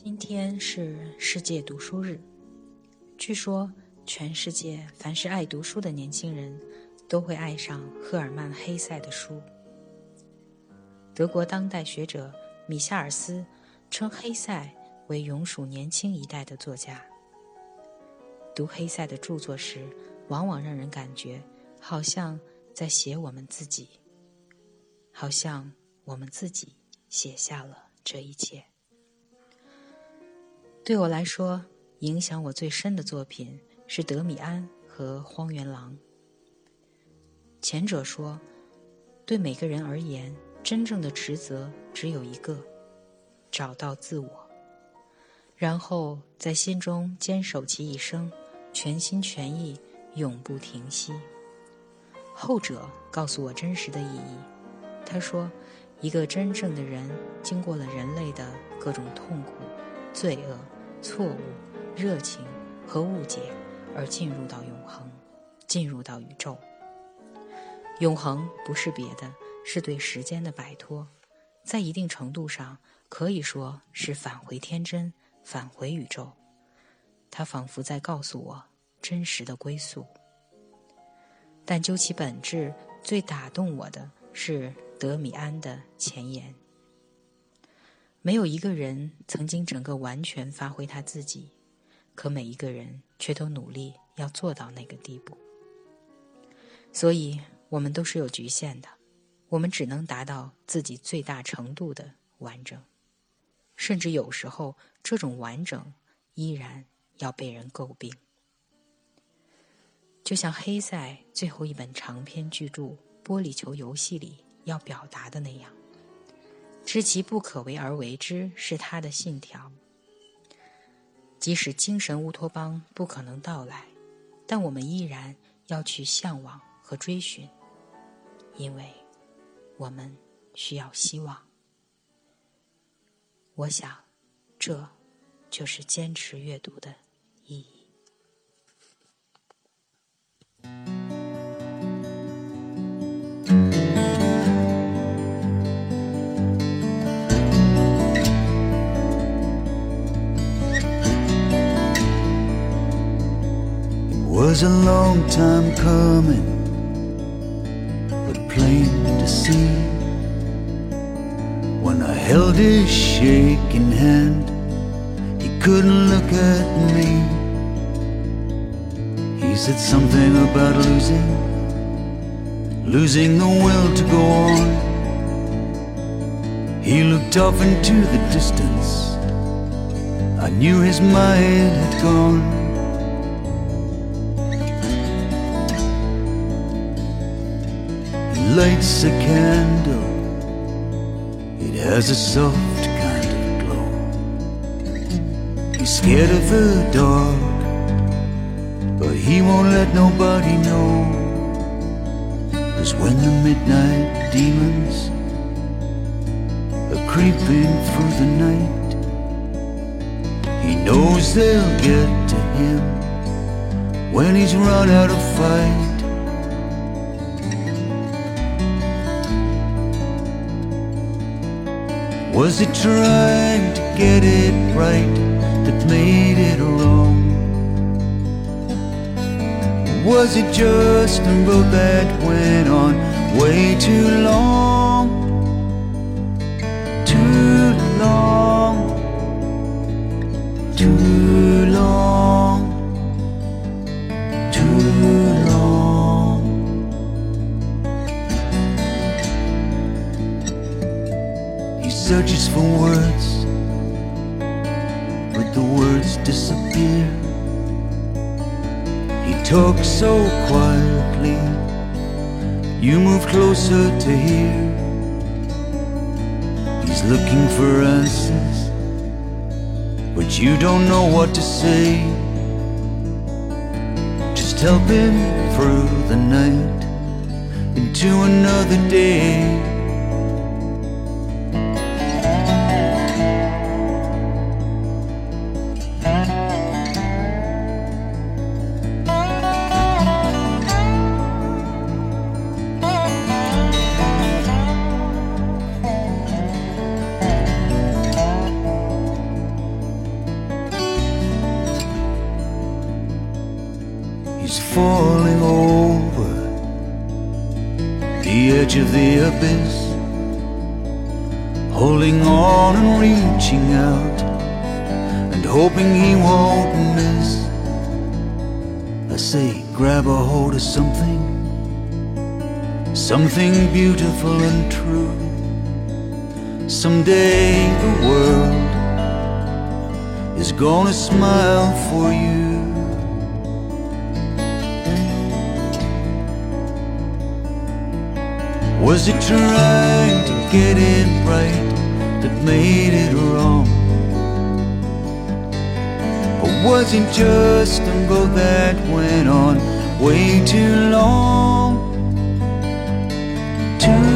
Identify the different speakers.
Speaker 1: 今天是世界读书日，据说全世界凡是爱读书的年轻人，都会爱上赫尔曼·黑塞的书。德国当代学者米夏尔斯称黑塞为永属年轻一代的作家。读黑塞的著作时，往往让人感觉好像在写我们自己，好像我们自己写下了这一切。对我来说，影响我最深的作品是《德米安》和《荒原狼》。前者说，对每个人而言，真正的职责只有一个：找到自我，然后在心中坚守其一生，全心全意，永不停息。后者告诉我真实的意义。他说，一个真正的人，经过了人类的各种痛苦、罪恶。错误、热情和误解，而进入到永恒，进入到宇宙。永恒不是别的，是对时间的摆脱，在一定程度上可以说是返回天真，返回宇宙。它仿佛在告诉我真实的归宿。但究其本质，最打动我的是德米安的前言。没有一个人曾经整个完全发挥他自己，可每一个人却都努力要做到那个地步。所以，我们都是有局限的，我们只能达到自己最大程度的完整，甚至有时候这种完整依然要被人诟病。就像黑塞最后一本长篇巨著《玻璃球游戏》里要表达的那样。知其不可为而为之是他的信条。即使精神乌托邦不可能到来，但我们依然要去向往和追寻，因为我们需要希望。我想，这就是坚持阅读的意义。
Speaker 2: Was a long time coming, but plain to see. When I held his shaking hand, he couldn't look at me. He said something about losing, losing the will to go on. He looked off into the distance. I knew his mind had gone. Lights a candle, it has a soft kind of glow. He's scared of the dark, but he won't let nobody know. Cause when the midnight demons are creeping through the night, he knows they'll get to him when he's run out of fight. Was it trying to get it right that made it wrong? Was it just a road that went on way too long? Too long, too long, searches for words, but the words disappear. He talks so quietly, you move closer to hear. He's looking for answers, but you don't know what to say. Just help him through the night into another day. Falling over the edge of the abyss, holding on and reaching out and hoping he won't miss. I say, grab a hold of something, something beautiful and true. Someday the world is gonna smile for you. Was it trying to get it right that made it wrong? Or was it just a go that went on way too long? Too